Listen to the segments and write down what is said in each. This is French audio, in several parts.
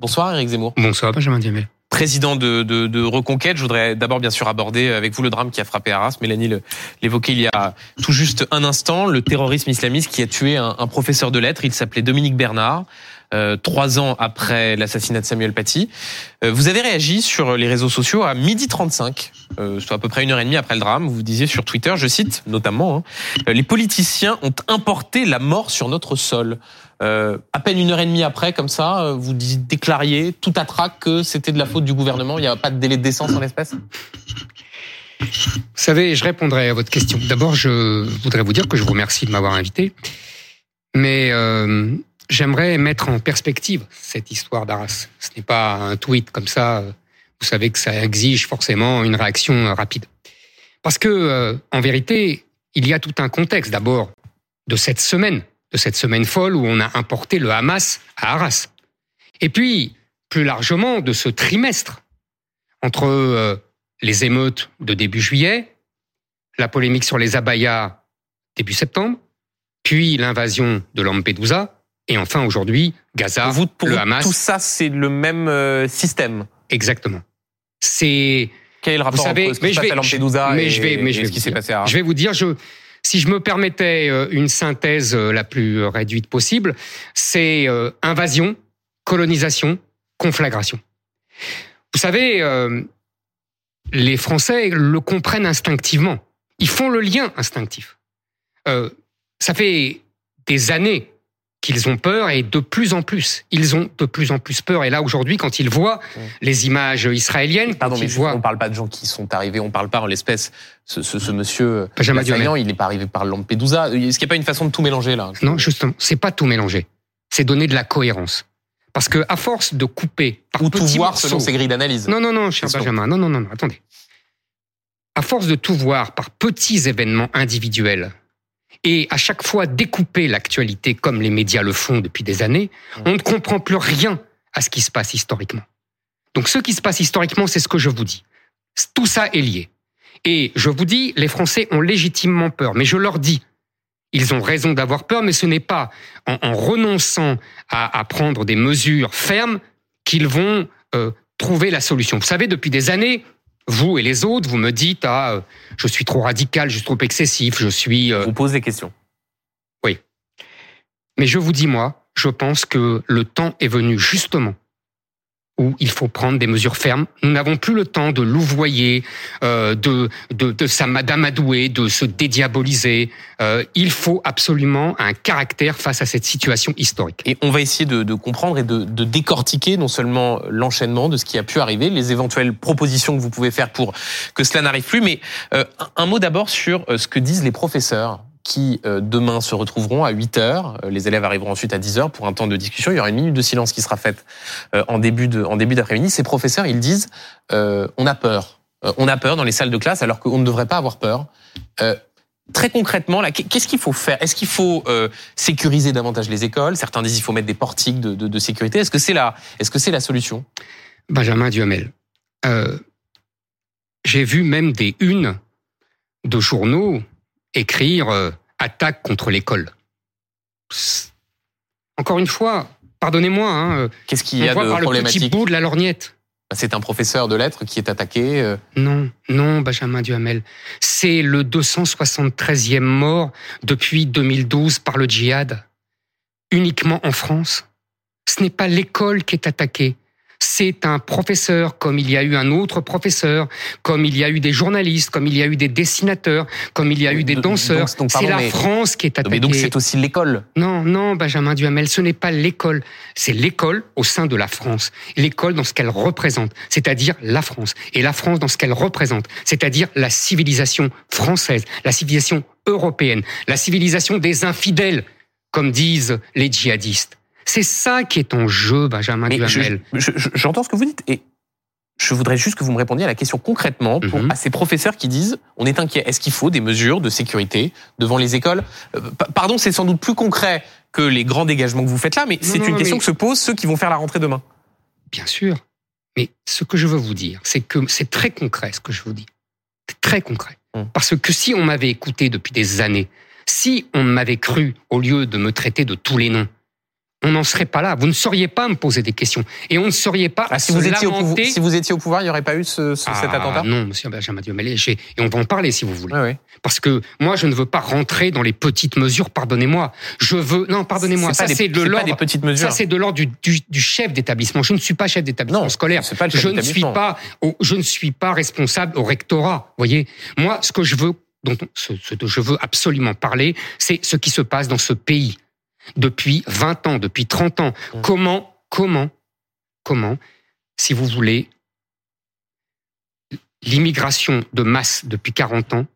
Bonsoir Eric Zemmour. Bonsoir Benjamin Diamel. Président de, de, de, Reconquête, je voudrais d'abord bien sûr aborder avec vous le drame qui a frappé Arras. Mélanie l'évoquait il y a tout juste un instant, le terrorisme islamiste qui a tué un, un professeur de lettres. Il s'appelait Dominique Bernard. Euh, trois ans après l'assassinat de Samuel Paty. Euh, vous avez réagi sur les réseaux sociaux à midi 35, euh, soit à peu près une heure et demie après le drame. Vous disiez sur Twitter, je cite notamment, hein, les politiciens ont importé la mort sur notre sol. Euh, à peine une heure et demie après, comme ça, vous déclariez tout à trac que c'était de la faute du gouvernement. Il n'y a pas de délai de décence en l'espèce vous savez, je répondrai à votre question. D'abord, je voudrais vous dire que je vous remercie de m'avoir invité. Mais euh, J'aimerais mettre en perspective cette histoire d'Arras. Ce n'est pas un tweet comme ça. Vous savez que ça exige forcément une réaction rapide. Parce que, euh, en vérité, il y a tout un contexte d'abord de cette semaine, de cette semaine folle où on a importé le Hamas à Arras. Et puis, plus largement, de ce trimestre entre euh, les émeutes de début juillet, la polémique sur les abayas début septembre, puis l'invasion de Lampedusa, et enfin, aujourd'hui, Gaza, vous, pour le Hamas. Tout ça, c'est le même euh, système. Exactement. C'est. Quel est le rapport savez, entre ce qui se passe à Lampedusa mais et, je vais, mais je vais ce qui s'est passé à Je vais vous dire, je, si je me permettais euh, une synthèse euh, la plus réduite possible, c'est invasion, colonisation, conflagration. Vous savez, les Français le comprennent instinctivement. Ils font le lien instinctif. ça fait des années qu'ils ont peur et de plus en plus, ils ont de plus en plus peur. Et là aujourd'hui, quand ils voient les images israéliennes, pardon, mais voient... on parle pas de gens qui sont arrivés, on parle pas en l'espèce. Ce, ce, ce monsieur Benjamin il n'est pas arrivé par Lampedusa. Est-ce qu'il n'y a pas une façon de tout mélanger là? Non, justement, c'est pas tout mélanger. C'est donner de la cohérence. Parce que à force de couper par ou tout voir selon ses grilles d'analyse. Non, non, non, cher Benjamin, non, non, non, non, attendez. À force de tout voir par petits événements individuels, et à chaque fois découper l'actualité comme les médias le font depuis des années, on ne comprend plus rien à ce qui se passe historiquement. Donc ce qui se passe historiquement, c'est ce que je vous dis. Tout ça est lié. Et je vous dis, les Français ont légitimement peur, mais je leur dis, ils ont raison d'avoir peur, mais ce n'est pas en, renonçant à, prendre des mesures fermes qu'ils vont euh, trouver la solution. Vous savez, depuis des années, vous et les autres, vous me dites ah euh, je suis trop radical, je suis trop excessif, je suis. Euh... vous pose des questions. Oui, mais je vous dis moi, je pense que le temps est venu justement où il faut prendre des mesures fermes. Nous n'avons plus le temps de louvoyer, euh, de, de, de s'amadouer, de se dédiaboliser. Euh, il faut absolument un caractère face à cette situation historique. Et on va essayer de, de comprendre et de, de, décortiquer non seulement l'enchaînement de ce qui a pu arriver, les éventuelles propositions que vous pouvez faire pour que cela n'arrive plus, mais euh, un mot d'abord sur euh, ce que disent les professeurs qui euh, demain se retrouveront à 8 heures. Euh, les élèves arriveront ensuite à 10 heures pour un temps de discussion. Il y aura une minute de silence qui sera faite euh, en début d'après-midi. Ces professeurs, ils disent on a peur, on a peur dans les salles de classe alors qu'on ne devrait pas avoir peur. Très concrètement, qu'est-ce qu'il faut faire? Est-ce qu'il faut sécuriser davantage les écoles? Certains disent qu'il faut mettre des portiques de, de, de sécurité. Est-ce que c'est la, est-ce que c'est la solution? Benjamin Duhamel, j'ai vu même des unes de journaux écrire euh, attaque contre l'école. Encore une fois, pardonnez-moi. Hein, euh, Qu'est-ce qu'il y a de par problématique le petit bout de la lorgnette. Bah, c'est un professeur de lettres qui est attaqué. Euh. Non, non, Benjamin Duhamel. C'est le 273e mort depuis 2012 par le djihad. Uniquement en France. Ce n'est pas l'école qui est attaquée c'est un professeur, comme il y a eu un autre professeur, comme il y a eu des journalistes, comme il y a eu des dessinateurs, comme il y a eu des danseurs. C'est la France qui est attaquée. Mais donc c'est aussi l'école. Non, non, Benjamin Duhamel, ce n'est pas l'école. C'est l'école au sein de la France. L'école dans ce qu'elle représente, c'est-à-dire la France. Et la France dans ce qu'elle représente, c'est-à-dire la civilisation française, la civilisation européenne, la civilisation des infidèles, comme disent les djihadistes. C'est ça qui est en jeu, Benjamin Duhamel. J'entends ce que vous dites et je voudrais juste que vous me répondiez à la question concrètement pour, mhm. à ces professeurs qui disent on est inquiet. Est-ce qu'il faut des mesures de sécurité devant les écoles? Euh, Pardon, c'est sans doute plus concret que les grands dégagements que vous faites là, mais c'est une question que se posent ceux qui vont faire la rentrée demain. Bien sûr. Mais ce que je veux vous dire, c'est que c'est très concret ce que je vous dis. C'est très concret. Hum. Parce que si on m'avait écouté depuis des années, si on m'avait cru au lieu de me traiter de tous les noms, on n'en serait pas là. Vous ne seriez pas me poser des questions. Et on ne seriez pas ah, si, vous étiez au pouvoir, si vous étiez au pouvoir, il n'y aurait pas eu ce, ce, cet Ah, attentat? Non, monsieur Benjamin Diomelet. j'ai- Et on va en parler si vous voulez. Ouais. Parce que moi, je ne veux pas rentrer dans les petites mesures, pardonnez-moi. Je veux... Non, pardonnez-moi, ça c'est de l'ordre... Ça, c'est de l'ordre du, du, du chef d'établissement. Je ne suis pas chef d'établissement scolaire. c'est pas le chef je ne suis pas, au- je ne suis pas responsable au rectorat. Voyez, moi, ce que je veux, dont ce, ce dont je veux absolument parler, c'est ce qui se passe dans ce pays depuis 20 ans, depuis 30 ans. Mm. Comment, comment, comment, si vous voulez, l'immigration de masse depuis 40 ans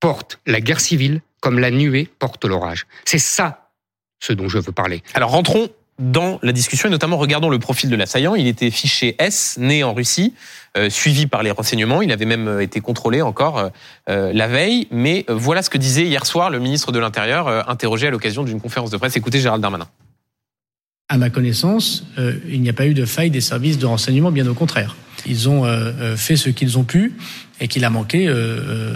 porte la guerre civile comme la nuée porte l'orage. C'est ça ce dont je veux parler. Alors rentrons dans la discussion et notamment regardons le profil de l'assaillant. Il était fiché S, né en Russie, euh, suivi par les renseignements. Il avait même euh, été contrôlé encore euh, la veille. Mais voilà ce que disait hier soir le ministre de l'Intérieur, interrogé à l'occasion d'une conférence de presse. Écoutez Gérald Darmanin. À ma connaissance, il n'y a pas eu de faille des services de renseignement, bien au contraire. Ils ont fait ce qu'ils ont pu et qu'il a manqué,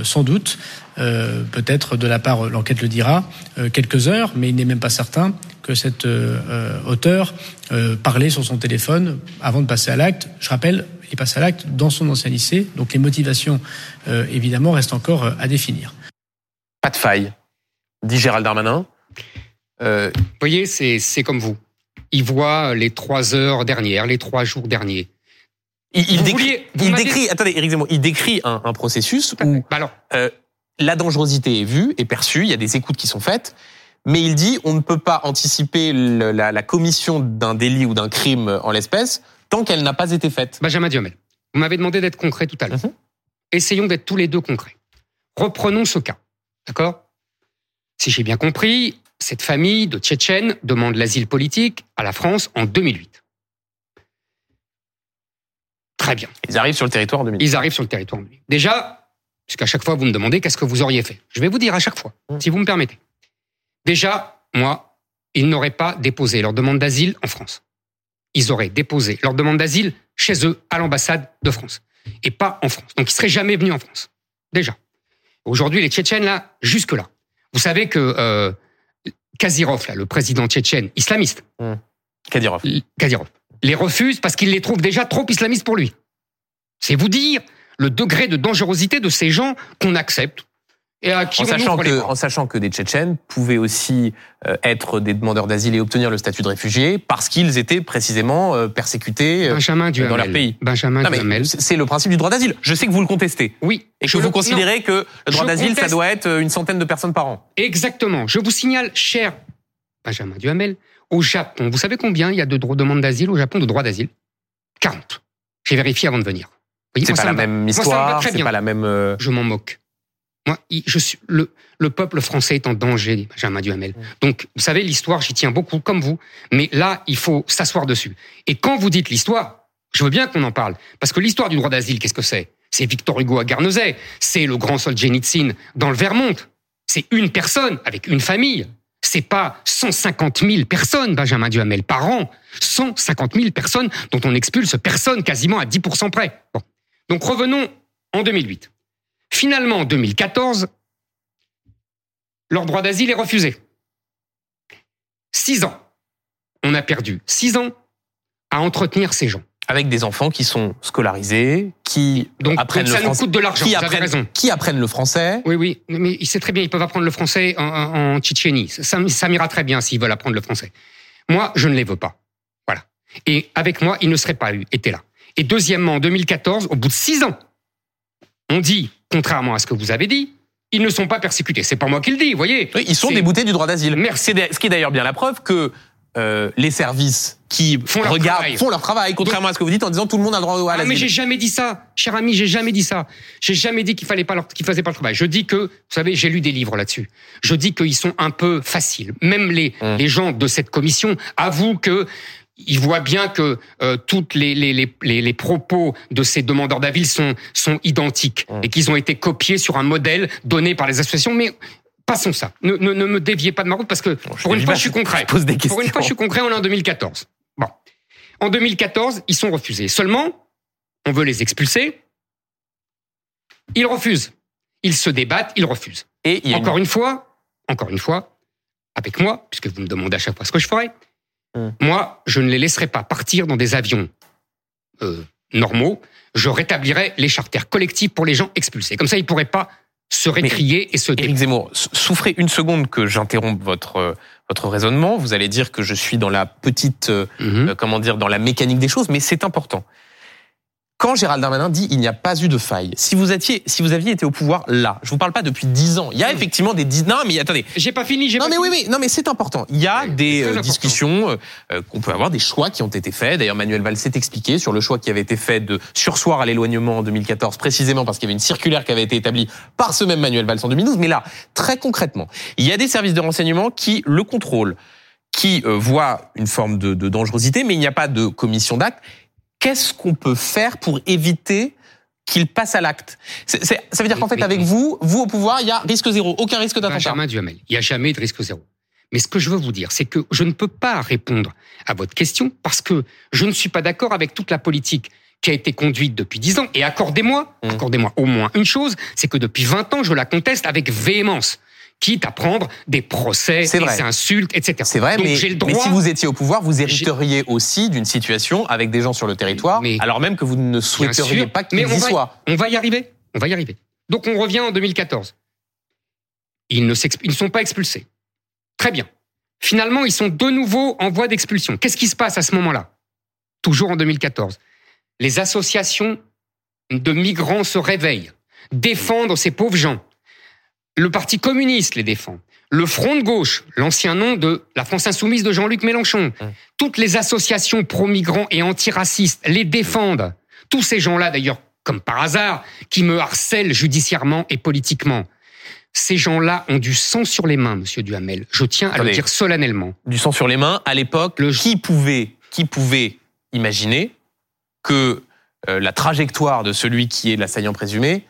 sans doute, peut-être de la part, l'enquête le dira, quelques heures, mais il n'est même pas certain que cet euh, euh, auteur euh, parlait sur son téléphone avant de passer à l'acte. Je rappelle, il est passé à l'acte dans son ancien lycée, donc les motivations, euh, évidemment, restent encore à définir. Pas de faille, dit Gérald Darmanin. Euh, Vous voyez, c'est c'est comme vous. Il voit les trois heures dernières, les trois jours derniers. il, il Vous décrit, vouliez- vous il décrit, attendez, Éric Zemmour, il décrit un, un processus où Bah alors, la dangerosité est vue, est perçue, il y a des écoutes qui sont faites, mais il dit on ne peut pas anticiper le- la, la commission d'un délit ou d'un crime en l'espèce tant qu'elle n'a pas été faite. Benjamin Diomel, vous m'avez demandé d'être concret tout à l'heure. Mhm. Essayons d'être tous les deux concrets. Reprenons ce cas, d'accord? Si j'ai bien compris, cette famille de Tchétchènes demande l'asile politique à la France en 2008. Très bien. Ils arrivent sur le territoire en 2000. Ils arrivent sur le territoire. en 2008. Déjà, puisqu'à chaque fois vous me demandez qu'est-ce que vous auriez fait. Je vais vous dire à chaque fois, Mhm. si vous me permettez. Déjà, moi, ils n'auraient pas déposé leur demande d'asile en France. Ils auraient déposé leur demande d'asile chez eux, à l'ambassade de France, et pas en France. Donc, ils seraient jamais venus en France. Déjà. Aujourd'hui, les Tchétchènes, là, jusque-là. Vous savez que euh, Kazirov, là, le président tchétchène, islamiste. Kadyrov, les refuse parce qu'il les trouve déjà trop islamistes pour lui. C'est vous dire le degré de dangerosité de ces gens qu'on accepte et à qui En sachant, que, en sachant que des Tchétchènes pouvaient aussi euh, être des demandeurs d'asile et obtenir le statut de réfugié parce qu'ils étaient précisément euh, persécutés euh, Benjamin Duhamel. dans leur pays. Benjamin Duhamel. c'est le principe du droit d'asile. Je sais que vous le contestez Oui. et que je vous le- considérez que le droit d'asile, ça doit être une centaine de personnes par an. Exactement. Je vous signale, cher Benjamin Duhamel, au Japon, vous savez combien il y a de demandes d'asile au Japon, de droits d'asile? 40. J'ai vérifié avant de venir. C'est pas la même histoire, c'est pas la même. je m'en moque. Moi, je suis, le, le peuple français est en danger, Benjamin Duhamel. Donc, vous savez, l'histoire, j'y tiens beaucoup, comme vous. Mais là, il faut s'asseoir dessus. Et quand vous dites l'histoire, je veux bien qu'on en parle. Parce que l'histoire du droit d'asile, qu'est-ce que c'est? C'est Victor Hugo à Guernesey. C'est le grand Solzhenitsyn dans le Vermont. C'est une personne avec une famille. C'est pas 150 000 personnes, Benjamin Duhamel, par an. 150 000 personnes dont on expulse personne quasiment à 10% près. Bon. Donc revenons en 2008. Finalement, en 2014, leur droit d'asile est refusé. Six ans. On a perdu six ans à entretenir ces gens. avec des enfants qui sont scolarisés, qui Donc, apprennent donc le ça nous français, coûte de l'argent. qui apprennent, raison. qui apprennent le français. Oui, oui, mais il sait très bien, ils peuvent apprendre le français en, Tchétchénie. Ça, ça m'ira très bien s'ils veulent apprendre le français. Moi, je ne les veux pas. Voilà. Et avec moi, ils ne seraient pas été là. Et deuxièmement, en 2014, au bout de six ans, on dit, contrairement à ce que vous avez dit, ils ne sont pas persécutés. C'est pas moi qui le dis, vous voyez. Oui, ils sont déboutés du droit d'asile. Merci. Ce qui est d'ailleurs bien la preuve que euh, les services qui Font leur regardent travail. font leur travail, contrairement à ce que vous dites en disant tout le monde a le droit à Ah, mais j'ai l'asile. jamais dit ça, cher ami, j'ai jamais dit ça. J'ai jamais dit qu'il fallait pas leur, qu'ils faisaient pas le travail. Je dis que, vous savez, j'ai lu des livres là-dessus. Je dis qu'ils sont un peu faciles. Même les, Hum. les gens de cette commission avouent que ils voient bien que euh, toutes les, les, les, les, propos de ces demandeurs d'avis sont, sont identiques Hum. et qu'ils ont été copiés sur un modèle donné par les associations. Mais passons ça. Ne, ne, ne me déviez pas de ma route parce que pour une fois, je suis concret. Je pose des Pour une fois, je suis concret, on est en 2014. Bon. En 2014, ils sont refusés. Seulement, on veut les expulser. Ils refusent. Ils se débattent, ils refusent. Et il une- Encore une fois, encore une fois, avec moi, puisque vous me demandez à chaque fois ce que je ferai, Mmh. Moi, je ne les laisserai pas partir dans des avions euh, normaux. Je rétablirai les charters collectifs pour les gens expulsés. Comme ça, ils pourraient pas se récrier et se Éric Zemmour, souffrez une seconde que j'interrompe votre euh, votre raisonnement. Vous allez dire que je suis dans la petite, euh, mmh. comment dire, dans la mécanique des choses, mais c'est important quand Gérald Darmanin dit il n'y a pas eu de faille, si vous étiez, si vous aviez été au pouvoir là, je vous parle pas depuis dix ans. Il y a effectivement des dix. Non, mais attendez. J'ai pas fini. Non, pas mais fini. oui, oui. Non, mais c'est important. Il y a des euh, discussions euh, euh, qu'on peut avoir, des choix qui ont été faits. D'ailleurs, Manuel Valls s'est expliqué sur le choix qui avait été fait de sursoir à l'éloignement en 2014, précisément parce qu'il y avait une circulaire qui avait été établie par ce même Manuel Valls en 2012. Mais là, très concrètement, il y a des services de renseignement qui le contrôlent, qui voient une forme de, de dangerosité, mais il n'y a pas de commission d'acte qu'est-ce qu'on peut faire pour éviter qu'il passe à l'acte Ça veut dire qu'en fait, avec vous, vous au pouvoir, il y a risque zéro, aucun risque d'attentat. Benjamin Duhamel, il n'y a jamais de risque zéro. Mais ce que je veux vous dire, c'est que je ne peux pas répondre à votre question parce que je ne suis pas d'accord avec toute la politique qui a été conduite depuis dix ans. Et accordez-moi, mmh. accordez-moi au moins une chose, c'est que depuis 20 ans, je la conteste avec véhémence quitte à prendre des procès, des insultes, etc. C'est vrai, mais, si vous étiez au pouvoir, vous hériteriez aussi d'une situation avec des gens sur le territoire, alors même que vous ne souhaiteriez pas qu'ils y soient. On va y arriver. On va y arriver. Donc on revient en 2014. Ils ne, ils ne sont pas expulsés. Très bien. Finalement, ils sont de nouveau en voie d'expulsion. Qu'est-ce qui se passe à ce moment-là? Toujours en 2014. Les associations de migrants se réveillent, défendent ces pauvres gens, le Parti communiste les défend. Le Front de gauche, l'ancien nom de la France insoumise de Jean-Luc Mélenchon. Toutes les associations pro-migrants et antiracistes les défendent. Tous ces gens-là, d'ailleurs, comme par hasard, qui me harcèlent judiciairement et politiquement. Ces gens-là ont du sang sur les mains, monsieur Duhamel. Je tiens à le dire solennellement. Du sang sur les mains, à l'époque, qui pouvait, qui pouvait imaginer que euh, la trajectoire de celui qui est l'assaillant présumé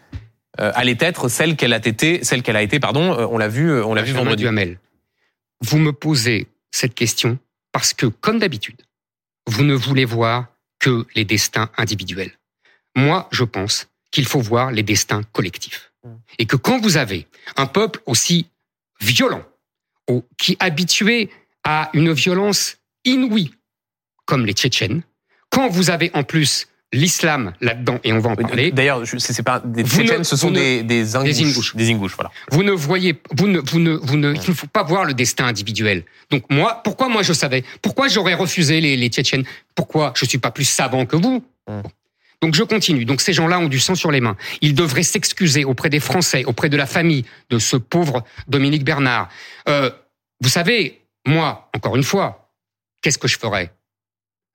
allait être celle qu'elle a été, celle qu'elle a été, pardon. Euh, on l'a vu, euh, on l'a vu vendredi. Duhamel, vous me posez cette question parce que, comme d'habitude, vous ne voulez voir que les destins individuels. Moi, je pense qu'il faut voir les destins collectifs. Mm. Et que quand vous avez un peuple aussi violent, qui est habitué à une violence inouïe, comme les Tchétchènes, quand vous avez en plus l'islam là-dedans, et on va en parler. D'ailleurs, c'est pas des Tchétchènes, ce sont des, des, ingouches, des ingouches. voilà. Vous ne voyez, vous ne, vous ne, vous ne, il ne faut pas voir le destin individuel. Donc moi, pourquoi moi je savais? Pourquoi j'aurais refusé les, les Tchétchènes? Pourquoi je suis pas plus savant que vous? Donc je continue. Donc ces gens-là ont du sang sur les mains. Ils devraient s'excuser auprès des Français, auprès de la famille de ce pauvre Dominique Bernard. Euh, vous savez, moi, encore une fois, qu'est-ce que je ferais?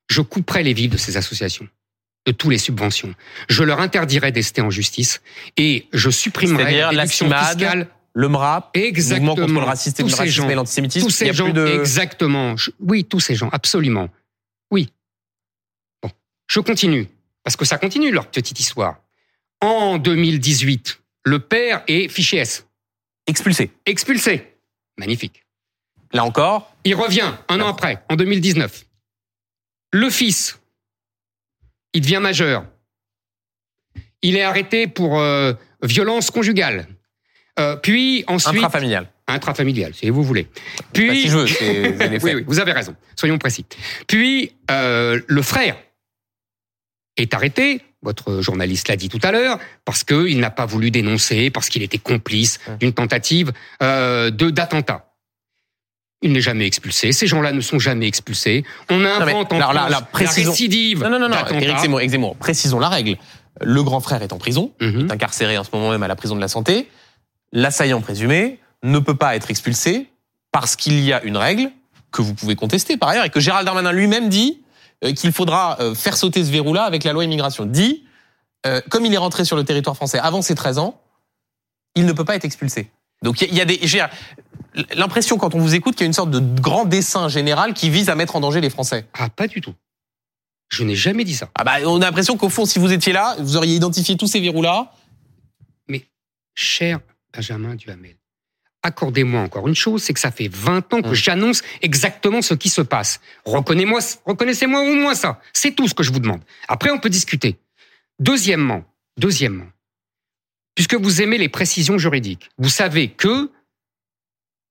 Je couperais les vives de ces associations de toutes les subventions. Je leur interdirais d'ester en justice et je supprimerais la déduction fiscale le MRAP, exactement, contre le racisme, tous gens, et l'antisémitisme. Tous ces gens, exactement. oui, tous ces gens, absolument. Oui. Bon, je continue parce que ça continue leur petite histoire. En 2018, le père est fiché S. Expulsé. Expulsé. Magnifique. Là encore. Il revient un an après, en 2019. Le fils il devient majeur. Il est arrêté pour euh, violence conjugale. Euh, puis ensuite intrafamilial. Intrafamilial, si vous voulez. Puis si je veux, oui, oui, vous avez raison. Soyons précis. Puis euh, le frère est arrêté. Votre journaliste l'a dit tout à l'heure parce qu'il n'a pas voulu dénoncer, parce qu'il était complice hum. d'une tentative de d'attentat. Il n'est jamais expulsé. Ces gens-là ne sont jamais expulsés. On invente en la, la, récidive. Non, non, non, non. Éric Zemmour, précisons la règle. Le grand frère est en prison, mhm. est incarcéré en ce moment même à la prison de la santé. L'assaillant présumé ne peut pas être expulsé parce qu'il y a une règle que vous pouvez contester par ailleurs et que Gérald Darmanin lui-même dit euh, qu'il faudra euh, faire sauter ce verrou-là avec la loi immigration. Dit, euh, comme il est rentré sur le territoire français avant ses 13 ans, il ne peut pas être expulsé. Donc il y a des, l'impression quand on vous écoute qu'il y a une sorte de grand dessin général qui vise à mettre en danger les Français. Ah, pas du tout. Je n'ai jamais dit ça. Ah bah, on a l'impression qu'au fond, si vous étiez là, vous auriez identifié tous ces verrous-là. Mais, cher Benjamin Duhamel, accordez-moi encore une chose, c'est que ça fait 20 ans que hum. j'annonce exactement ce qui se passe. Reconnaissez-moi, reconnaissez-moi au moins ça. C'est tout ce que je vous demande. Après, on peut discuter. Deuxièmement, deuxièmement, puisque vous aimez les précisions juridiques, vous savez que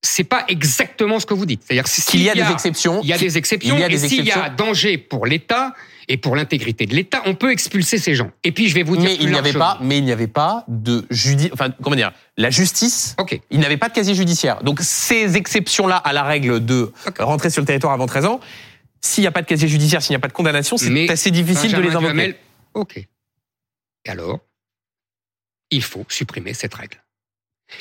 c'est pas exactement ce que vous dites. C'est-à-dire qu'il y a des exceptions. Il y a des exceptions. Il y a des et s'il y a danger pour l'État et pour l'intégrité de l'État, on peut expulser ces gens. Et puis je vais vous dire. Mais il n'y avait pas. Mais il n'y avait pas de judice. Enfin, comment dire La justice. Ok. Il n'avait pas de casier judiciaire. Donc ces exceptions-là à la règle de rentrer sur le territoire avant 13 ans, s'il n'y a pas de casier judiciaire, s'il n'y a pas de condamnation, c'est assez difficile de les invoquer. ok. Et alors, il faut supprimer cette règle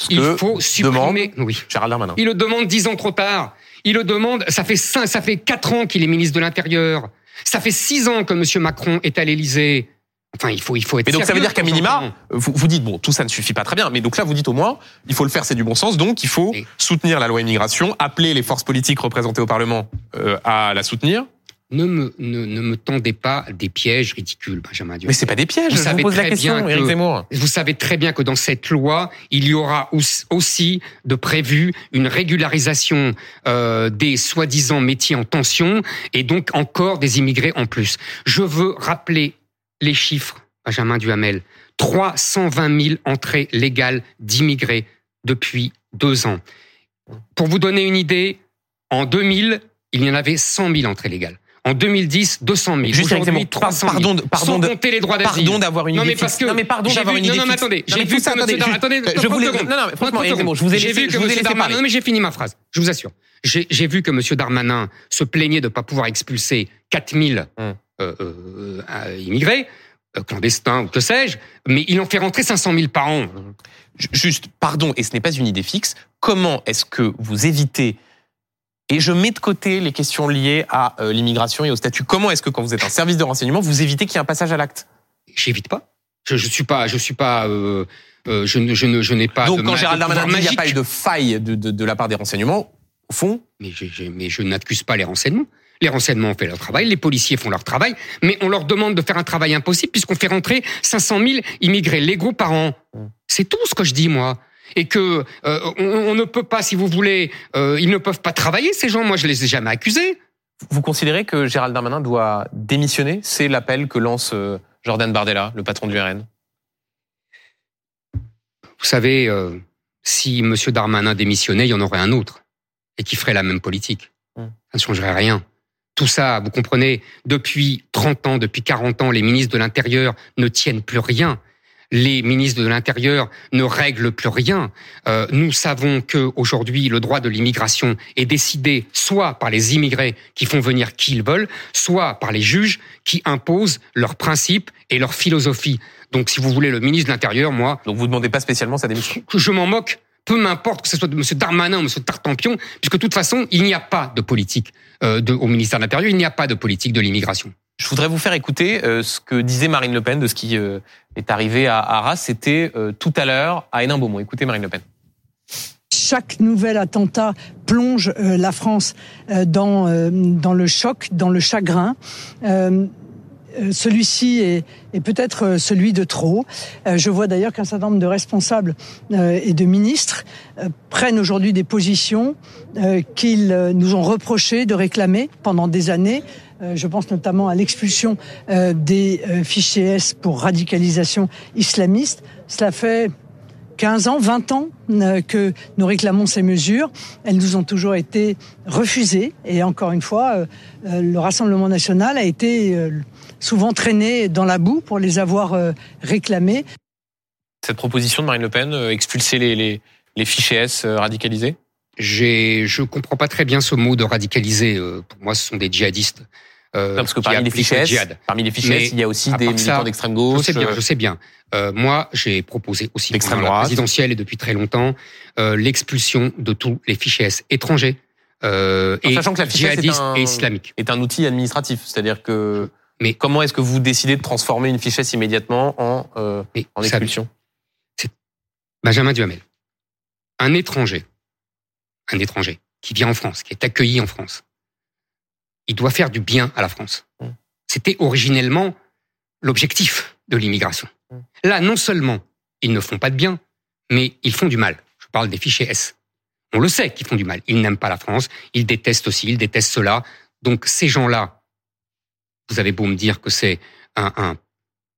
il faut supprimer. oui. Gérald Darmanin. Il le demande dix ans trop tard. Il le demande. Ça fait cinq, ça fait quatre ans qu'il est ministre de l'Intérieur. Ça fait six ans que M. Macron est à l'Élysée. Enfin, il faut, il faut être. Mais donc ça veut dire qu'à minima, vous, vous, dites bon, tout ça ne suffit pas très bien, mais donc là vous dites au moins, il faut le faire, c'est du bon sens, donc il faut soutenir la loi immigration, appeler les forces politiques représentées au Parlement euh, à la soutenir ne me, ne, ne, me tendez pas des pièges ridicules, Benjamin Mais c'est pas des pièges, vous je savez vous pose très la question, bien que, Vous savez très bien que dans cette loi, il y aura aussi de prévu une régularisation euh, des soi-disant métiers en tension et donc encore des immigrés en plus. Je veux rappeler les chiffres, Benjamin Duhamel. 320 000 entrées légales d'immigrés depuis deux ans. Pour vous donner une idée, en 2000, il y en avait 100 000 entrées légales. En 2010, 200 000. Aujourd'hui, 300 000. Pardon, pardon, sans compter les droits d'asile. Pardon d'avoir une idée non, mais parce que non, mais pardon d'avoir une idée Non, non, mais attendez. J'ai vu que attendez, attendez, je voulais, non, non, franchement, je vous ai laissé, je vous ai laissé parler. Non, mais j'ai fini ma phrase. Je vous assure. J'ai vu que M. Darmanin se plaignait de ne pas pouvoir expulser 4000 hum. euh, euh, immigrés euh, clandestins ou que sais-je, mais il en fait rentrer 500 000 par an. Juste, pardon, et ce n'est pas une idée fixe, comment est-ce que vous évitez et je mets de côté les questions liées à euh, l'immigration et au statut. Comment est-ce que quand vous êtes un service de renseignement, vous évitez qu'il y ait un passage à l'acte? J'évite pas. Je, je suis pas, je suis pas, euh, euh, je ne, je ne, je n'ai pas. Donc quand Gérald Darmanin dit qu'il n'y a pas eu de faille de, de, de, la part des renseignements, au fond. Mais je, mais je n'accuse pas les renseignements. Les renseignements ont fait leur travail, les policiers font leur travail, mais on leur demande de faire un travail impossible puisqu'on fait rentrer 500 000 immigrés légaux par an. Mmh. C'est tout ce que je dis moi et que euh, on, ne peut pas, si vous voulez, euh, ils ne peuvent pas travailler ces gens. Moi, je les ai jamais accusés. Vous considérez que Gérald Darmanin doit démissionner? C'est l'appel que lance euh, Jordan Bardella, le patron du RN. Vous savez, si M. Darmanin démissionnait, il y en aurait un autre et qui ferait la même politique. Hmm. Ça ne changerait rien. Tout ça, vous comprenez, depuis 30 ans, depuis 40 ans, les ministres de l'Intérieur ne tiennent plus rien les ministres de l'Intérieur ne règlent plus rien. Euh, nous savons que aujourd'hui le droit de l'immigration est décidé soit par les immigrés qui font venir qui ils veulent, soit par les juges qui imposent leurs principes et leur philosophie. Donc, si vous voulez, le ministre de l'Intérieur, moi... Donc, vous demandez pas spécialement sa démission? Je m'en moque. Peu m'importe que ce soit de M. Darmanin ou M. Tartampion, puisque de toute façon, il n'y a pas de politique euh, de, au ministère de l'Intérieur, il n'y a pas de politique de l'immigration. Je voudrais vous faire écouter euh, ce que disait Marine Le Pen de ce qui euh, est arrivé à Arras. C'était euh, tout à l'heure à Hénin-Beaumont. Écoutez Marine Le Pen. Chaque nouvel attentat plonge la France dans, dans le choc, dans le chagrin. Celui-ci est, peut-être celui de trop. Je vois d'ailleurs qu'un certain nombre de responsables et de ministres prennent aujourd'hui des positions qu'ils nous ont reproché de réclamer pendant des années je pense notamment à l'expulsion euh, des euh, fichiers S pour radicalisation islamiste. Cela fait 15 ans, 20 ans que nous réclamons ces mesures. Elles nous ont toujours été refusées. Et encore une fois, le Rassemblement national a été souvent traîné dans la boue pour les avoir réclamées. Cette proposition de Marine Le Pen, expulser les fichiers S radicalisés? Je comprends pas très bien ce mot de radicaliser. pour moi, ce sont des djihadistes. Euh, parce que parmi les fichiers, parmi les fichiers, il y a aussi des militants d'extrême gauche. Je sais bien, je sais bien. Euh, moi, j'ai proposé aussi pendant la présidentielle et depuis très longtemps euh, l'expulsion de tous les fichiers étrangers euh, et sachant que la djihadistes et islamiques. Est un outil administratif, c'est-à-dire que. Mais comment est-ce que vous décidez de transformer une fichesse immédiatement en, euh, en expulsion? C'est Benjamin Duhamel, un étranger, un étranger qui vient en France, qui est accueilli en France, il doit faire du bien à la France. Mm. C'était originellement l'objectif de l'immigration. Mm. Là, non seulement ils ne font pas de bien, mais ils font du mal. Je parle des fichiers S. On le sait qu'ils font du mal. Ils n'aiment pas la France, ils détestent aussi, ils détestent cela. Donc ces gens-là, vous avez beau me dire que c'est un,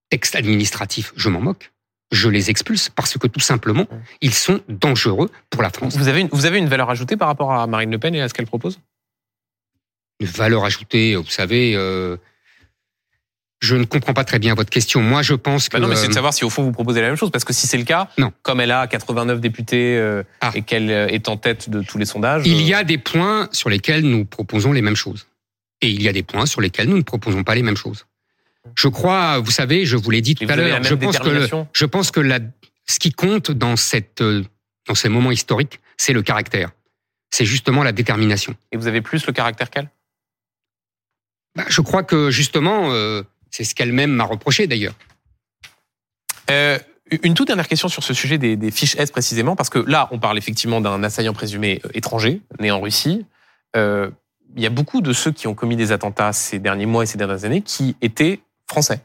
texte administratif, je m'en moque. Je les expulse parce que tout simplement, ils sont dangereux pour la France. Vous avez une, vous avez une valeur ajoutée par rapport à Marine Le Pen et à ce qu'elle propose? Une valeur ajoutée, vous savez, euh, je ne comprends pas très bien votre question. Moi, je pense que. Bah non, mais c'est de savoir si au fond vous proposez la même chose. Parce que si c'est le cas, Non. comme elle a 89 députés euh, Ah. et qu'elle euh, est en tête de tous les sondages. il euh, y a des points sur lesquels nous proposons les mêmes choses. Et il y a des points sur lesquels nous ne proposons pas les mêmes choses. Je crois, vous savez, je vous l'ai dit tout à l'heure, je pense que le, je pense que la, ce qui compte dans cette, euh, dans ces moments historiques, c'est le caractère. C'est justement la détermination. Et vous avez plus le caractère qu'elle? Bah, je crois que justement, euh, c'est ce qu'elle-même m'a reproché d'ailleurs. Euh, une toute dernière question sur ce sujet des, des fiches S précisément, parce que là, on parle effectivement d'un assaillant présumé étranger, né en Russie. Euh, Il y a beaucoup de ceux qui ont commis des attentats ces derniers mois et ces dernières années qui étaient français.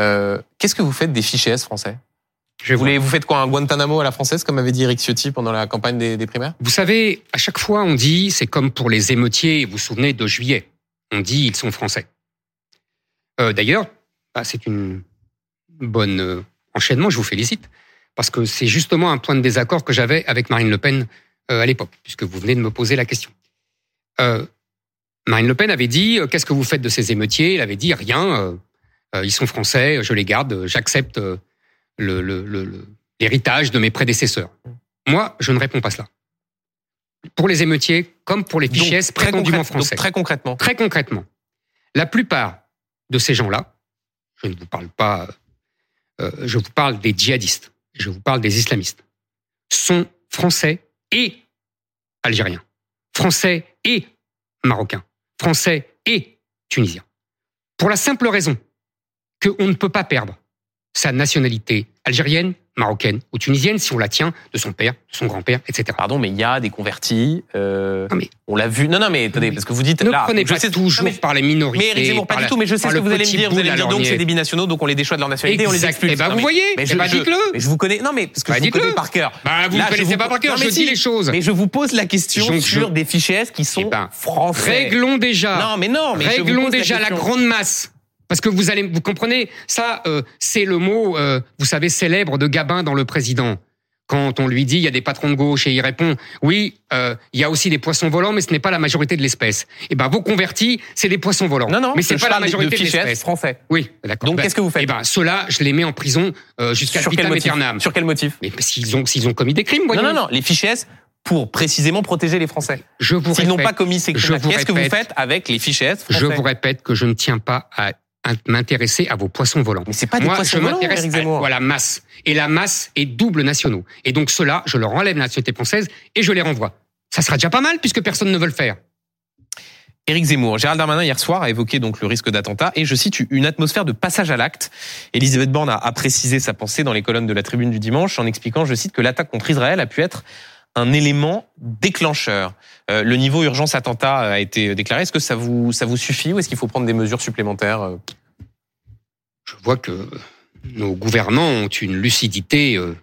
Euh, Qu'est-ce que vous faites des fiches S français? Je vous, vous, les- vous faites quoi, un Guantanamo à la française, comme avait dit Eric Ciotti pendant la campagne des, des primaires? Vous savez, à chaque fois, on dit, c'est comme pour les émeutiers, vous vous souvenez de juillet. On dit, ils sont français. Euh, D'ailleurs, bah, c'est une bonne euh, enchaînement, je vous félicite, parce que c'est justement un point de désaccord que j'avais avec Marine Le Pen à l'époque, puisque vous venez de me poser la question. Marine Le Pen avait dit, qu'est-ce que vous faites de ces émeutiers? Elle avait dit, rien, ils sont français, je les garde, euh, j'accepte euh, le- le- le- le- l'héritage de mes prédécesseurs. Moi, je ne réponds pas cela. Pour les émeutiers, comme pour les fichiers très prétendument concrète- donc, français. très concrètement. Très concrètement, la plupart de ces gens-là, je ne vous parle pas, euh, je vous parle des djihadistes, je vous parle des islamistes, sont français et algériens, français et marocains, français et tunisiens. Pour la simple raison qu'on ne peut pas perdre sa nationalité algérienne, marocaine ou tunisienne si on la tient de son père, de son grand-père, etc. Pardon, mais il y a des convertis. euh, Non, mais- on l'a vu. Non, non, mais attendez, parce que vous dites Ne là. prenez je pas sais- toujours mais- par les minorités. Mais Eric Zemmour, pas du la- tout. Mais je sais ce que vous allez me dire. Vous allez me dire donc c'est des binationaux, donc on les déchoit de leur nationalité, on les Exact. expulse. Eh ben, Non, vous mais- voyez mais Eh je, ben, je- dites-le. mais je vous connais. Non, mais parce que Bah, je vous connais par cœur. Bah, vous ne je connaissez vous- pas par cœur, je si. dis les choses. Mais je vous pose la question sur je- des fichiers qui sont Eh ben, français. Réglons déjà. Non, mais non, mais je Réglons déjà la, grande masse. Parce que vous allez, vous comprenez, ça, euh, c'est le mot, euh, vous savez, célèbre de Gabin dans Le Président. Quand on lui dit il y a des patrons de gauche et il répond oui, euh, il y a aussi des poissons volants, mais ce n'est pas la majorité de l'espèce. Et ben vos convertis, c'est des poissons volants. Non, non, mais c'est pas la majorité de de, l'espèce. français. Oui, d'accord. Donc, Ben, qu'est-ce que vous faites Eh ben ceux-là, je les mets en prison jusqu'à Sur quel vitam motif aeternam. Sur quel motif Mais parce qu'ils ont, s'ils ont commis des crimes, Non, voyons. non, non. Les fichiers S pour précisément protéger les Français. Je vous S'ils n'ont pas commis ces crimes, qu'est-ce que vous faites avec les fichiers S Je français vous répète que je ne tiens pas à m'intéresser à vos poissons volants. Mais c'est pas des Moi, poissons je volants, m'intéresse à, Zemmour. à la masse. Et la masse est double nationaux. Et donc ceux-là, je leur enlève la nationalité française et je les renvoie. Ça sera déjà pas mal puisque personne ne veut le faire. Éric Zemmour, Gérald Darmanin hier soir a évoqué donc le risque d'attentat et je cite une atmosphère de passage à l'acte. Elisabeth Borne a, a précisé sa pensée dans les colonnes de la Tribune du dimanche en expliquant, je cite, que l'attaque contre Israël a pu être un élément déclencheur. Euh, le niveau urgence attentat a été déclaré. Est-ce que ça vous suffit ou est-ce qu'il faut prendre des mesures supplémentaires euh? Je vois que nos gouvernants ont une lucidité euh,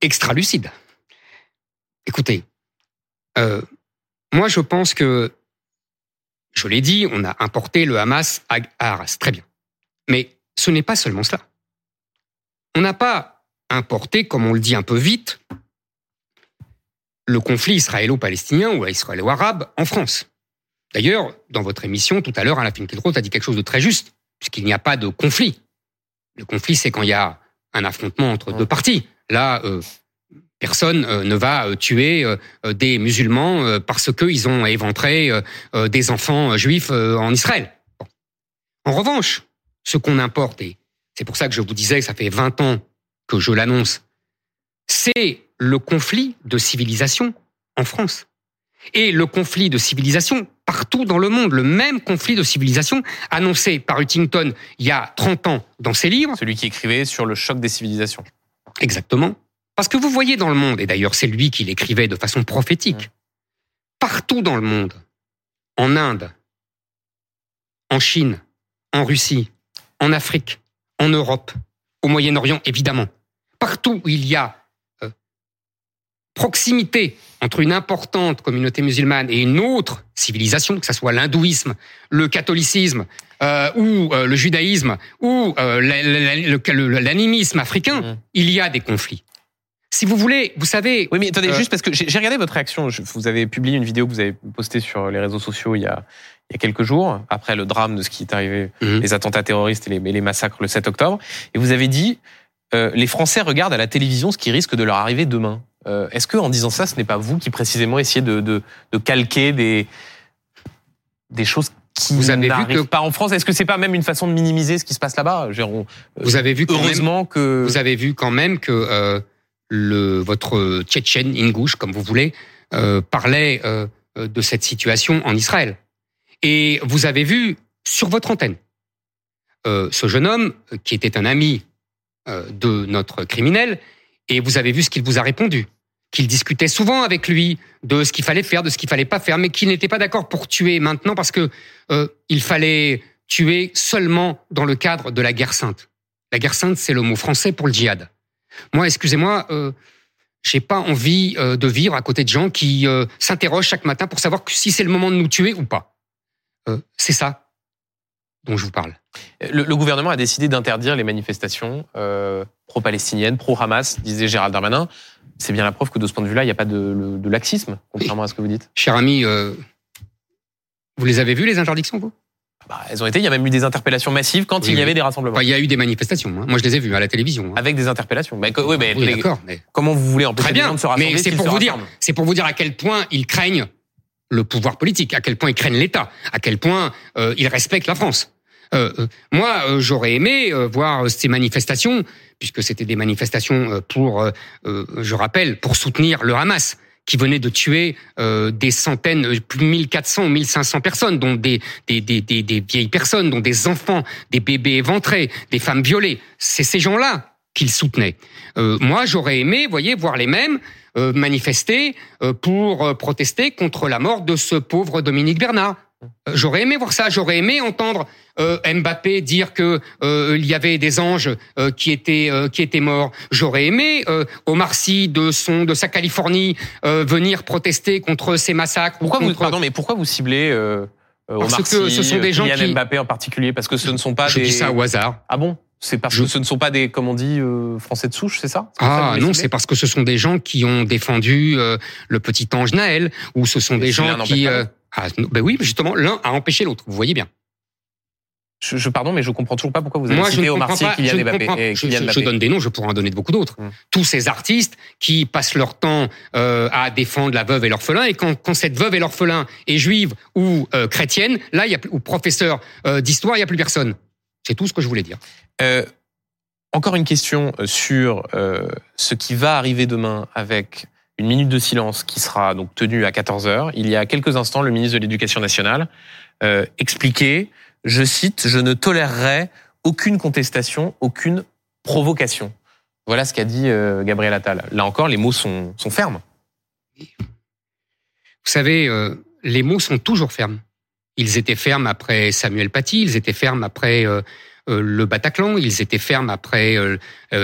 extra lucide. Écoutez, euh, moi je pense que, je l'ai dit, on a importé le Hamas à Arras, très bien. Mais ce n'est pas seulement cela. On n'a pas importé, comme on le dit un peu vite, le conflit israélo-palestinien ou israélo-arabe en France. D'ailleurs, dans votre émission tout à l'heure, Alain Finkielkraut a dit quelque chose de très juste, puisqu'il n'y a pas de conflit. Le conflit, c'est quand il y a un affrontement entre deux parties. Là, euh, personne euh, ne va euh, tuer euh, des musulmans parce qu'ils ont éventré des enfants juifs en Israël. Bon. En revanche, ce qu'on importe, et c'est pour ça que je vous disais que ça fait 20 ans que je l'annonce, c'est le conflit de civilisation en France. Et le conflit de civilisation partout dans le monde, le même conflit de civilisation annoncé par Huntington il y a 30 ans dans ses livres. Celui qui écrivait sur le choc des civilisations. Exactement. Parce que vous voyez dans le monde, et d'ailleurs c'est lui qui l'écrivait de façon prophétique, partout dans le monde, en Inde, en Chine, en Russie, en Afrique, en Europe, au Moyen-Orient évidemment, partout où il y a proximité entre une importante communauté musulmane et une autre civilisation, que ce soit l'hindouisme, le catholicisme euh, ou euh, le judaïsme ou euh, l'animisme africain, mmh. il y a des conflits. Si vous voulez, vous savez. Oui, mais attendez, juste parce que j'ai regardé votre réaction. Vous avez publié une vidéo que vous avez postée sur les réseaux sociaux il y a, il y a quelques jours, après le drame de ce qui est arrivé, mmh. les attentats terroristes et les, les, massacres le 7 octobre. Et vous avez dit les Français regardent à la télévision ce qui risque de leur arriver demain. Euh, est-ce que en disant ça, ce n'est pas vous qui précisément essayez de, de, de calquer des, des choses qui vous avez vu que... pas en France? Est-ce que c'est pas même une façon de minimiser ce qui se passe là-bas Jérôme? Vous avez vu heureusement que vous avez vu quand même que euh, le votre Tchétchène Ingouche, comme vous voulez, euh, parlait euh, de cette situation en Israël. Et vous avez vu sur votre antenne euh, ce jeune homme qui était un ami de notre criminel et vous avez vu ce qu'il vous a répondu. Qu'il discutait souvent avec lui de ce qu'il fallait faire, de ce qu'il fallait pas faire, mais qu'il n'était pas d'accord pour tuer maintenant parce que euh, il fallait tuer seulement dans le cadre de la guerre sainte. La guerre sainte, c'est le mot français pour le djihad. Moi, excusez-moi, euh, j'ai pas envie euh, de vivre à côté de gens qui euh, s'interrogent chaque matin pour savoir si c'est le moment de nous tuer ou pas. C'est ça dont je vous parle. Le, le gouvernement a décidé d'interdire les manifestations euh, pro-palestiniennes, pro-Hamas, disait Gérald Darmanin. C'est bien la preuve que de ce point de vue-là, il n'y a pas de, de, laxisme, contrairement à ce que vous dites. Cher ami, euh, vous les avez vues, les interdictions, vous? Bah, elles ont été. Il y a même eu des interpellations massives quand il y avait des rassemblements. Bah, il y a eu des manifestations. Hein. Moi, je les ai vues à la télévision. Hein. Avec des interpellations. Mais, oui, mais, d'accord. Comment vous voulez empêcher Très bien, de se rassembler Mais c'est pour vous dire, c'est pour vous dire à quel point ils craignent le pouvoir politique, à quel point ils craignent l'État, à quel point euh, ils respectent la France. Euh, euh, moi, euh, j'aurais aimé voir ces manifestations, puisque c'était des manifestations pour, je rappelle, pour soutenir le Hamas qui venait de tuer des centaines, plus de 1400 ou 1500 personnes, dont des, des, des, des, vieilles personnes, dont des enfants, des bébés éventrés, des femmes violées. C'est ces gens-là qu'il soutenait. Euh, moi, j'aurais aimé, voyez, voir les mêmes manifester pour protester contre la mort de ce pauvre Dominique Bernard. J'aurais aimé voir ça. J'aurais aimé entendre euh, Mbappé dire que euh, il y avait des anges euh, qui étaient qui étaient morts. J'aurais aimé Omar Sy de son de sa Californie venir protester contre ces massacres. Pourquoi vous pardon mais pourquoi vous ciblez Omar parce que ce sont des gens qui Mbappé en particulier parce que ce ne sont pas je des dis ça au hasard. Ah bon? C'est parce que ce ne sont pas des, comme on dit, français de souche, c'est ça? Ah non, c'est parce que ce sont des gens qui ont défendu le petit ange Naël, ou ce sont des gens qui... ah, ben oui, justement, l'un a empêché l'autre, vous voyez bien. Je, je, pardon, mais je comprends toujours pas pourquoi vous avez Moi, cité Omar Sy, Kylian Mbappé. Je, je, donne des noms, je pourrais en donner beaucoup d'autres. Hum. Tous ces artistes qui passent leur temps euh, à défendre la veuve et l'orphelin, et quand, quand cette veuve et l'orphelin est juive ou euh, chrétienne, là, il y a ou professeur euh, d'histoire, il y a plus personne. C'est tout ce que je voulais dire. Euh, encore une question euh, sur euh, ce qui va arriver demain avec une minute de silence qui sera donc tenue à 14 heures. Il y a quelques instants, le ministre de l'Éducation nationale expliquait je cite, je ne tolérerai aucune contestation, aucune provocation. Voilà ce qu'a dit euh, Gabriel Attal. Là encore, les mots sont, sont fermes. Vous savez, euh, les mots sont toujours fermes. Ils étaient fermes après Samuel Paty, ils étaient fermes après euh, le Bataclan, ils étaient fermes après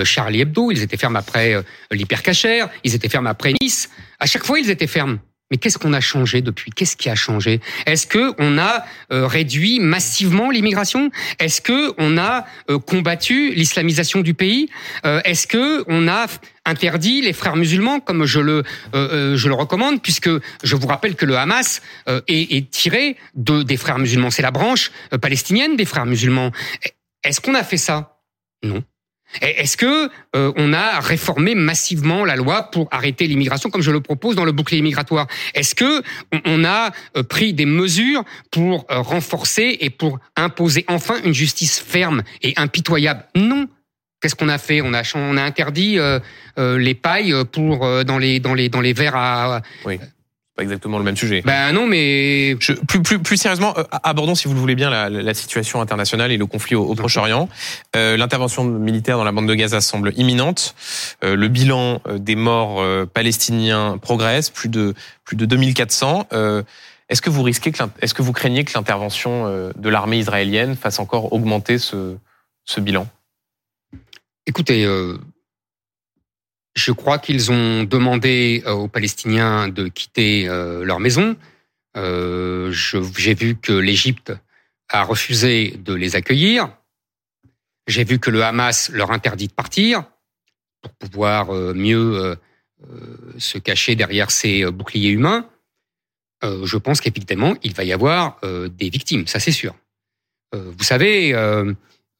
Charlie Hebdo, ils étaient fermes après l'hypercachère, ils étaient fermes après Nice. À chaque fois, ils étaient fermes. Mais qu'est-ce qu'on a changé depuis? Qu'est-ce qui a changé? Est-ce que on a euh, réduit massivement l'immigration? Est-ce que on a euh, combattu l'islamisation du pays? Euh, Est-ce que on a interdit les frères musulmans comme je le je le recommande puisque je vous rappelle que le Hamas est, est, tiré de des frères musulmans, c'est la branche palestinienne des frères musulmans. Est-ce qu'on a fait ça? Non. Est-ce que euh, on a réformé massivement la loi pour arrêter l'immigration comme je le propose dans le bouclier migratoire? Est-ce que on a euh, pris des mesures pour euh, renforcer et pour imposer enfin une justice ferme et impitoyable? Non. Qu'est-ce qu'on a fait? On a on a interdit les pailles pour dans les dans les dans les verres à exactement le même sujet. Ben non, mais Je, plus, plus, plus sérieusement, euh, abordons si vous le voulez bien la, la situation internationale et le conflit au, Proche-Orient. Euh, L'intervention militaire dans la bande de Gaza semble imminente. Euh, le bilan des morts palestiniens progresse, plus de plus de 2400. est-ce que vous risquez que est-ce que vous craignez que l'intervention de l'armée israélienne fasse encore augmenter ce ce bilan? Écoutez, Je crois qu'ils ont demandé aux Palestiniens de quitter leur maison. J'ai vu que l'Égypte a refusé de les accueillir. J'ai vu que le Hamas leur interdit de partir pour pouvoir mieux se cacher derrière ces boucliers humains. Je pense qu'effectivement, il va y avoir des victimes, ça c'est sûr. Vous savez,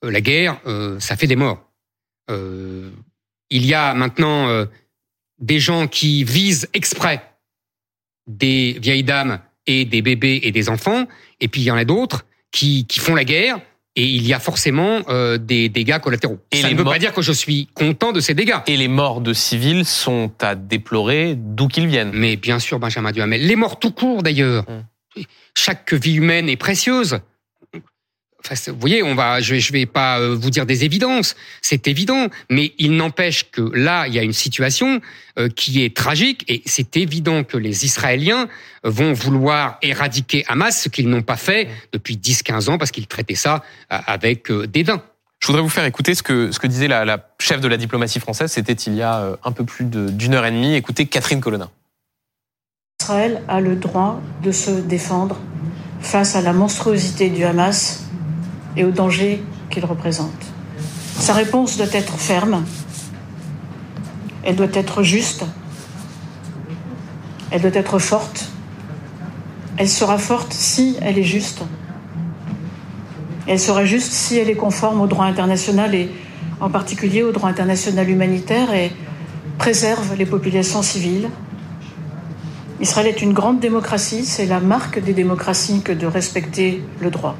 la guerre, ça fait des morts. Il y a maintenant euh, des gens qui visent exprès des vieilles dames et des bébés et des enfants, et puis il y en a d'autres qui, qui font la guerre et il y a forcément euh, des dégâts collatéraux. Et Ça ne veut pas dire que je suis content de ces dégâts. Et les morts de civils sont à déplorer d'où qu'ils viennent. Mais bien sûr, Benjamin Duhamel. Les morts tout court d'ailleurs. Hum. Chaque vie humaine est précieuse vous voyez, on va, je je vais pas euh, vous dire des évidences, c'est évident, mais il n'empêche que là, il y a une situation euh, qui est tragique et c'est évident que les Israéliens vont vouloir éradiquer Hamas, ce qu'ils n'ont pas fait depuis 10-15 ans parce qu'ils traitaient ça euh, avec dédain. Je voudrais vous faire écouter ce que, ce que disait la, la chef de la diplomatie française, c'était il y a un peu plus d'une heure et demie. Écoutez Catherine Colonna. Israël a le droit de se défendre face à la monstruosité du Hamas et au danger qu'il représente. Sa réponse doit être ferme, elle doit être juste, elle doit être forte. Elle sera forte si elle est juste. Elle sera juste si elle est conforme au droit international et en particulier au droit international humanitaire et préserve les populations civiles. Israël est une grande démocratie, c'est la marque des démocraties que de respecter le droit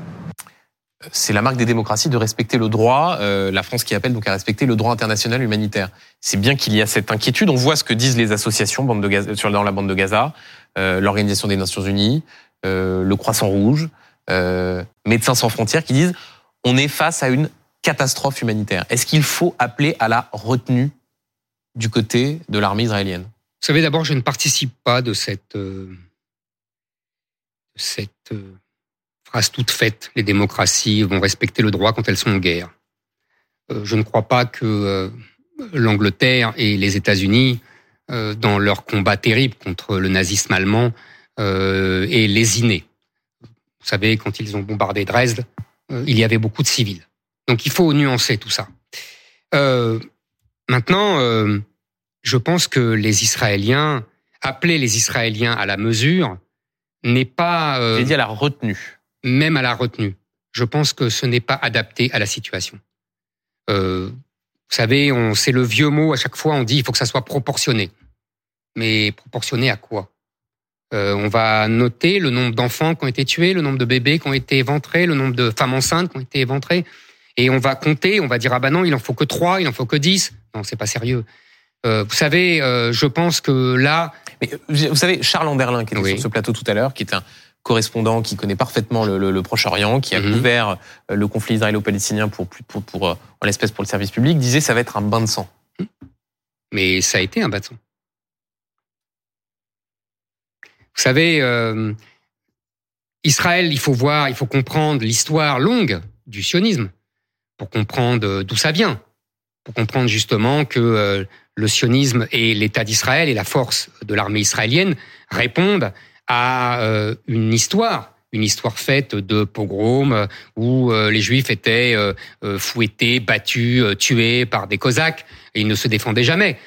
c'est la marque des démocraties de respecter le droit, euh, la France qui appelle donc à respecter le droit international humanitaire. C'est bien qu'il y a cette inquiétude. On voit ce que disent les associations sur, dans la bande de Gaza, euh, l'Organisation des Nations Unies, euh, le Croissant Rouge, Médecins sans frontières, qui disent on est face à une catastrophe humanitaire. Est-ce qu'il faut appeler à la retenue du côté de l'armée israélienne? Vous savez, d'abord, je ne participe pas de cette cette phrase toute faite, les démocraties vont respecter le droit quand elles sont en guerre. Euh, je ne crois pas que euh, l'Angleterre et les États-Unis, euh, dans leur combat terrible contre le nazisme allemand, aient lésiné. Vous savez, quand ils ont bombardé Dresde, il y avait beaucoup de civils. Donc il faut nuancer tout ça. maintenant, je pense que les Israéliens, appeler les Israéliens à la mesure, n'est pas... J'ai dit à la retenue même à la retenue. Je pense que ce n'est pas adapté à la situation. Euh, vous savez, on c'est le vieux mot à chaque fois. On dit il faut que ça soit proportionné. Mais proportionné à quoi? Euh, On va noter le nombre d'enfants qui ont été tués, le nombre de bébés qui ont été éventrés, le nombre de femmes enceintes qui ont été éventrées, et on va compter. On va dire ah bah non, il en faut que trois, il en faut que dix. Non, c'est pas sérieux. Euh, vous savez, euh, je pense que là. Mais, vous savez, Charles Anderlin, qui était sur ce plateau tout à l'heure, qui est un, correspondant qui connaît parfaitement le, Proche-Orient, qui a mhm. couvert euh, le conflit israélo-palestinien pour, pour, pour, euh, en l'espèce pour le service public, disait ça va être un bain de sang. Mhm. Mais ça a été un bain de sang. Vous savez, euh, Israël, il faut voir, il faut comprendre l'histoire longue du sionisme pour comprendre d'où ça vient, pour comprendre justement que le sionisme et l'État d'Israël et la force de l'armée israélienne répondent à euh, une histoire une histoire faite de pogroms euh, où euh, les juifs étaient fouettés, battus, tués par des cosaques et ils ne se défendaient jamais.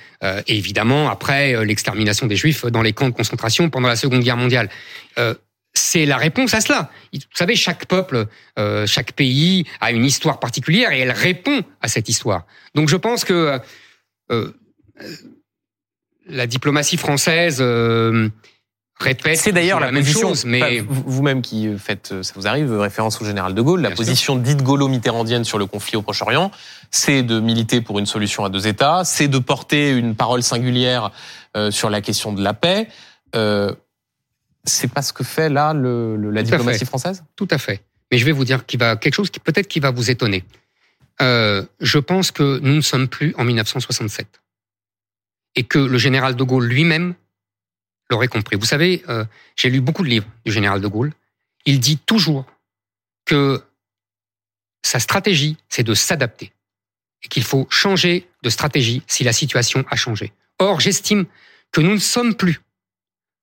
Et évidemment, après l'extermination des juifs dans les camps de concentration pendant la Seconde Guerre mondiale. c'est la réponse à cela. Vous savez, chaque peuple, chaque pays a une histoire particulière et elle répond à cette histoire. Donc je pense que la diplomatie française c'est d'ailleurs la, même chose, mais vous-même qui faites, ça vous arrive, référence au général de Gaulle, la position dite gaulo-mitterrandienne sur le conflit au Proche-Orient, c'est de militer pour une solution à deux États, c'est de porter une parole singulière euh, sur la question de la paix. Euh, c'est pas ce que fait là le, la diplomatie française? Tout à fait. Mais je vais vous dire qu'il va quelque chose qui peut-être qui va vous étonner. Euh, je pense que nous ne sommes plus en 1967 et que le général de Gaulle lui-même l'aurait compris. Vous savez, euh, j'ai lu beaucoup de livres du général de Gaulle. Il dit toujours que sa stratégie, c'est de s'adapter et qu'il faut changer de stratégie si la situation a changé. Or, j'estime que nous ne sommes plus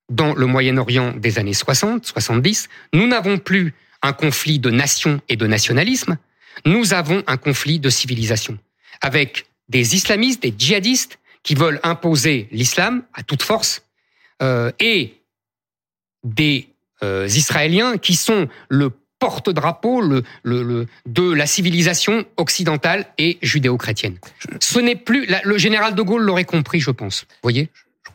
dans le Moyen-Orient des années 60, 70. Nous n'avons plus un conflit de nation et de nationalisme. Nous avons un conflit de civilisation avec des islamistes, des djihadistes qui veulent imposer l'islam à toute force euh, et des euh, Israéliens qui sont le porte-drapeau le, le, de la civilisation occidentale et judéo-chrétienne. Ce n'est plus le général de Gaulle l'aurait compris, je pense. Vous voyez?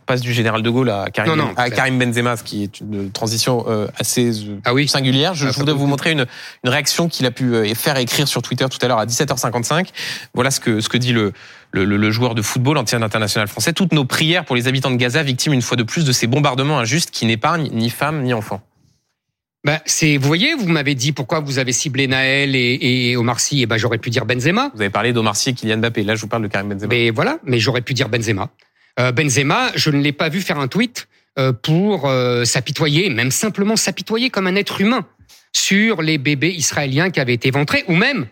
Passe du général de Gaulle à Karim, à Karim Benzema, ce qui est une transition euh, assez euh, ah oui. singulière. Je, ah, voudrais vous montrer une, une réaction qu'il a pu euh, faire écrire sur Twitter tout à l'heure à 17h55. Voilà ce que, ce que dit le, le, le joueur de football ancien international français. Toutes nos prières pour les habitants de Gaza, victimes une fois de plus de ces bombardements injustes qui n'épargnent ni femmes ni enfants. Ben, c'est, vous voyez, vous m'avez dit pourquoi vous avez ciblé Naël et, et Omar Sy, et ben j'aurais pu dire Benzema. Vous avez parlé d'Omar Sy et Kylian Mbappé. Là, je vous parle de Karim Benzema. Mais voilà, mais j'aurais pu dire Benzema. Euh, Benzema, je ne l'ai pas vu faire un tweet euh, pour euh, s'apitoyer, même simplement s'apitoyer comme un être humain sur les bébés israéliens qui avaient été éventrés, ou même,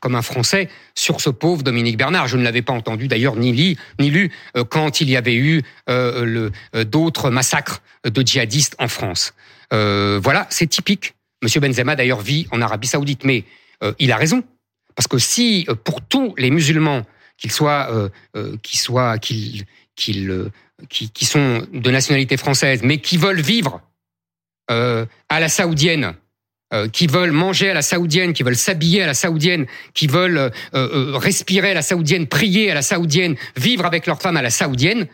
comme un Français, sur ce pauvre Dominique Bernard. Je ne l'avais pas entendu d'ailleurs ni, lu, ni lu quand il y avait eu d'autres massacres de djihadistes en France. voilà, c'est typique. Monsieur Benzema d'ailleurs vit en Arabie Saoudite, mais il a raison. Parce que si pour tous les musulmans, qu'ils soient, qu'ils soient, qu'ils euh, qui, sont de nationalité française, mais qui veulent vivre euh, à la saoudienne, euh, qui veulent manger à la saoudienne, qui veulent s'habiller à la saoudienne, qui veulent respirer à la saoudienne, prier à la saoudienne, vivre avec leur femme à la saoudienne,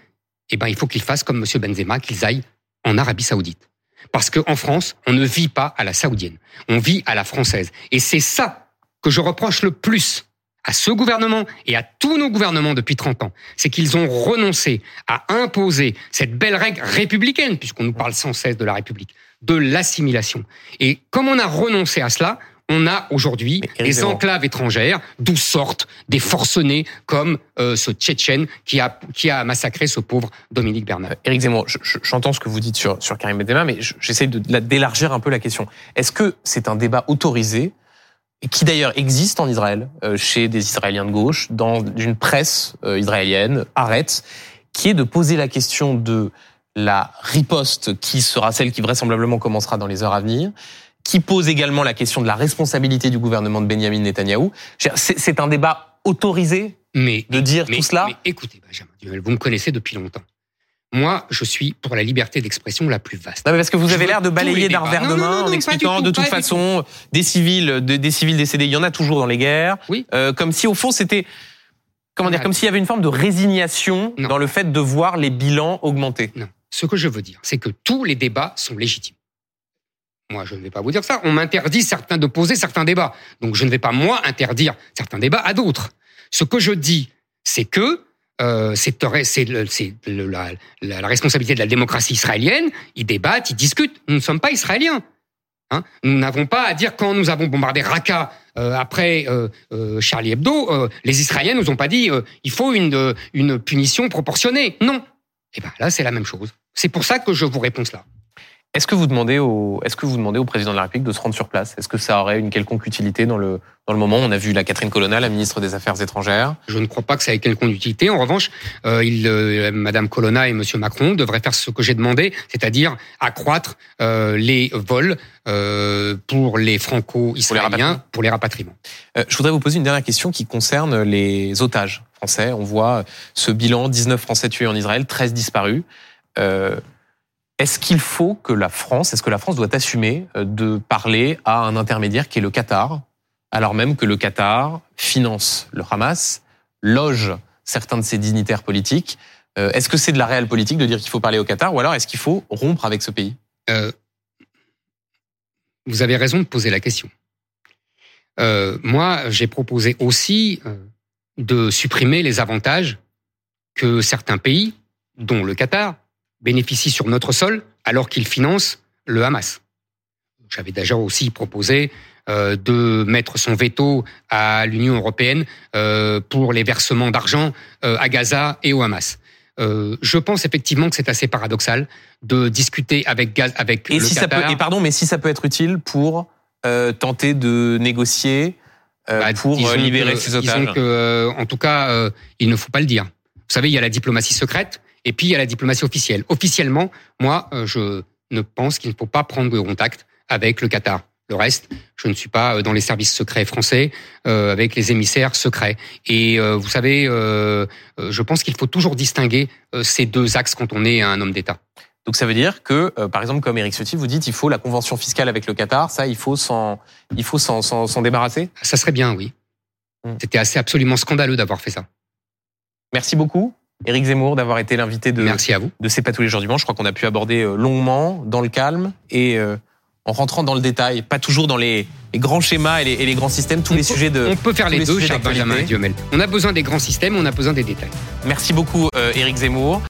eh ben il faut qu'ils fassent comme Monsieur Benzema, qu'ils aillent en Arabie Saoudite. Parce qu'en France, on ne vit pas à la saoudienne, on vit à la française. Et c'est ça que je reproche le plus à ce gouvernement et à tous nos gouvernements depuis 30 ans, c'est qu'ils ont renoncé à imposer cette belle règle républicaine, puisqu'on nous parle sans cesse de la République, de l'assimilation. Et comme on a renoncé à cela, on a aujourd'hui des enclaves étrangères, d'où sortent des forcenés comme euh, ce Tchétchène qui a, qui a massacré ce pauvre Dominique Bernard. Euh, Éric Zemmour, j'entends ce que vous dites sur, sur Karim Benzema, mais j'essaie d'élargir un peu la question. Est-ce que c'est un débat autorisé qui d'ailleurs existe en Israël, euh, chez des Israéliens de gauche, dans une presse euh, israélienne, arrête, qui est de poser la question de la riposte qui sera celle qui vraisemblablement commencera dans les heures à venir, qui pose également la question de la responsabilité du gouvernement de Benjamin Netanyahou. C'est un débat autorisé mais, de dire tout cela? mais Écoutez, Benjamin vous me connaissez depuis longtemps. Moi, je suis pour la liberté d'expression la plus vaste. Non, mais parce que vous avez l'air de balayer d'un revers de main en expliquant de toute façon des civils, des civils décédés, il y en a toujours dans les guerres. Oui. Euh, comme si au fond c'était comment dire, comme s'il y avait une forme de résignation dans le fait de voir les bilans augmenter. Non. Ce que je veux dire, c'est que tous les débats sont légitimes. Moi, je ne vais pas vous dire ça. On m'interdit certains de poser certains débats. Donc, je ne vais pas, moi, interdire certains débats à d'autres. Ce que je dis, c'est que euh, c'est la, responsabilité de la démocratie israélienne. Ils débattent, ils discutent. Nous ne sommes pas israéliens. Hein nous n'avons pas à dire quand nous avons bombardé Raqqa euh, après euh, Charlie Hebdo, les Israéliens nous ont pas dit il faut une, une punition proportionnée. Non. Et eh ben là c'est la même chose. C'est pour ça que je vous réponds cela. Est-ce que vous demandez au, est-ce que vous demandez au président de la République de se rendre sur place? Est-ce que ça aurait une quelconque utilité dans le dans le moment? On a vu la Catherine Colonna, la ministre des Affaires étrangères. Je ne crois pas que ça ait quelconque utilité. En revanche, euh, il, euh, Madame Colonna et Monsieur Macron devraient faire ce que j'ai demandé, c'est-à-dire accroître euh, les vols euh, pour les franco-israéliens pour les rapatriements. Euh, je voudrais vous poser une dernière question qui concerne les otages français. On voit ce bilan 19 Français tués en Israël, 13 disparus. Est-ce qu'il faut que la France, est-ce que la France doit assumer euh, de parler à un intermédiaire qui est le Qatar, alors même que le Qatar finance le Hamas, loge certains de ses dignitaires politiques? Euh, Est-ce que c'est de la réelle politique de dire qu'il faut parler au Qatar ou alors est-ce qu'il faut rompre avec ce pays? Euh, Vous avez raison de poser la question. Moi, j'ai proposé aussi de supprimer les avantages que certains pays, dont le Qatar, bénéficie sur notre sol alors qu'il finance le Hamas. J'avais déjà aussi proposé euh, de mettre son veto à l'Union européenne euh, pour les versements d'argent euh, à Gaza et au Hamas. je pense effectivement que c'est assez paradoxal de discuter avec Gaza, avec et si Ça peut, et pardon, mais si ça peut être utile pour tenter de négocier bah, pour libérer ces otages. Que, en tout cas, il ne faut pas le dire. Vous savez, il y a la diplomatie secrète et puis il y a la diplomatie officielle. Officiellement, moi, euh, je ne pense qu'il ne faut pas prendre de contact avec le Qatar. Le reste, je ne suis pas euh, dans les services secrets français euh, avec les émissaires secrets. Et euh, vous savez, euh, je pense qu'il faut toujours distinguer ces deux axes quand on est un homme d'État. Donc ça veut dire que, euh, par exemple, comme Eric Ciotti, vous dites, il faut la convention fiscale avec le Qatar. Ça, il faut s'en, il faut s'en, s'en, s'en débarrasser? Ça serait bien, oui. Hmm. C'était assez absolument scandaleux d'avoir fait ça. Merci beaucoup, Eric Zemmour, d'avoir été l'invité de, Merci à vous. de C'est pas tous les jours du Mans. Je crois qu'on a pu aborder euh, longuement, dans le calme et euh, en rentrant dans le détail, pas toujours dans les, les grands schémas et les, et les grands systèmes, tous on les peut, sujets de. On peut faire les les deux, cher. Benjamin Duhamel. On a besoin des grands systèmes, on a besoin des détails. Merci beaucoup, euh, Eric Zemmour.